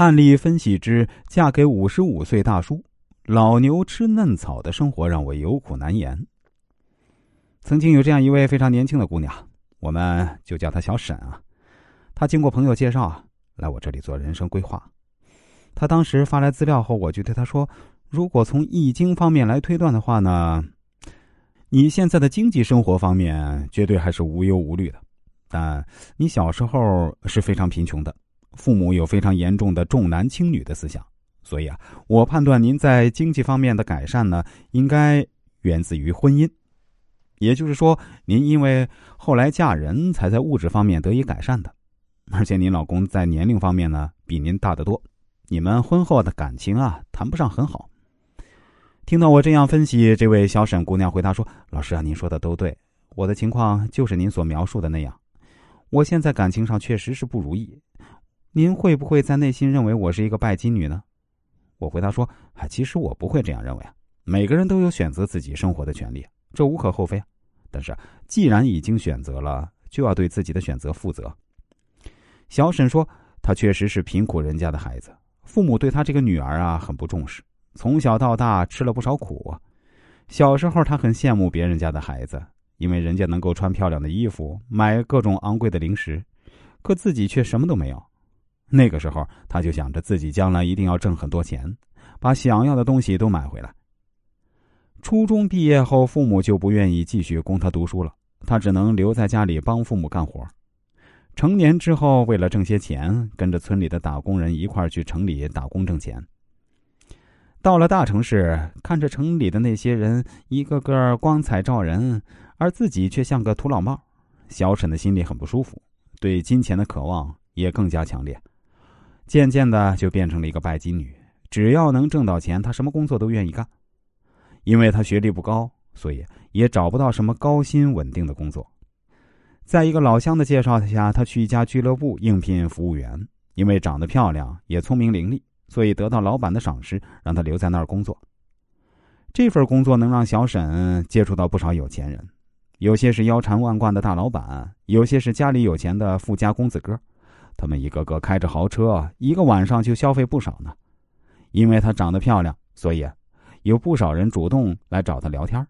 案例分析之嫁给五十五岁大叔，老牛吃嫩草的生活让我有苦难言。曾经有这样一位非常年轻的姑娘，我们就叫她小沈啊。她经过朋友介绍啊来我这里做人生规划。她当时发来资料后，我就对她说：“如果从易经方面来推断的话呢，你现在的经济生活方面绝对还是无忧无虑的。但你小时候是非常贫穷的。”父母有非常严重的重男轻女的思想，所以啊，我判断您在经济方面的改善呢，应该源自于婚姻。也就是说，您因为后来嫁人，才在物质方面得以改善的。而且您老公在年龄方面呢，比您大得多，你们婚后的感情啊，谈不上很好。听到我这样分析，这位小沈姑娘回答说：“老师啊，您说的都对，我的情况就是您所描述的那样。我现在感情上确实是不如意。”您会不会在内心认为我是一个拜金女呢？我回答说：“啊，其实我不会这样认为啊。每个人都有选择自己生活的权利，这无可厚非。但是既然已经选择了，就要对自己的选择负责。”小沈说：“他确实是贫苦人家的孩子，父母对他这个女儿啊很不重视，从小到大吃了不少苦。小时候他很羡慕别人家的孩子，因为人家能够穿漂亮的衣服，买各种昂贵的零食，可自己却什么都没有。”那个时候，他就想着自己将来一定要挣很多钱，把想要的东西都买回来。初中毕业后，父母就不愿意继续供他读书了，他只能留在家里帮父母干活。成年之后，为了挣些钱，跟着村里的打工人一块去城里打工挣钱。到了大城市，看着城里的那些人一个个光彩照人，而自己却像个土老帽，小沈的心里很不舒服，对金钱的渴望也更加强烈。渐渐的就变成了一个拜金女，只要能挣到钱，她什么工作都愿意干。因为她学历不高，所以也找不到什么高薪稳定的工作。在一个老乡的介绍下，她去一家俱乐部应聘服务员。因为长得漂亮，也聪明伶俐，所以得到老板的赏识，让她留在那儿工作。这份工作能让小沈接触到不少有钱人，有些是腰缠万贯的大老板，有些是家里有钱的富家公子哥。他们一个个开着豪车，一个晚上就消费不少呢。因为她长得漂亮，所以有不少人主动来找她聊天。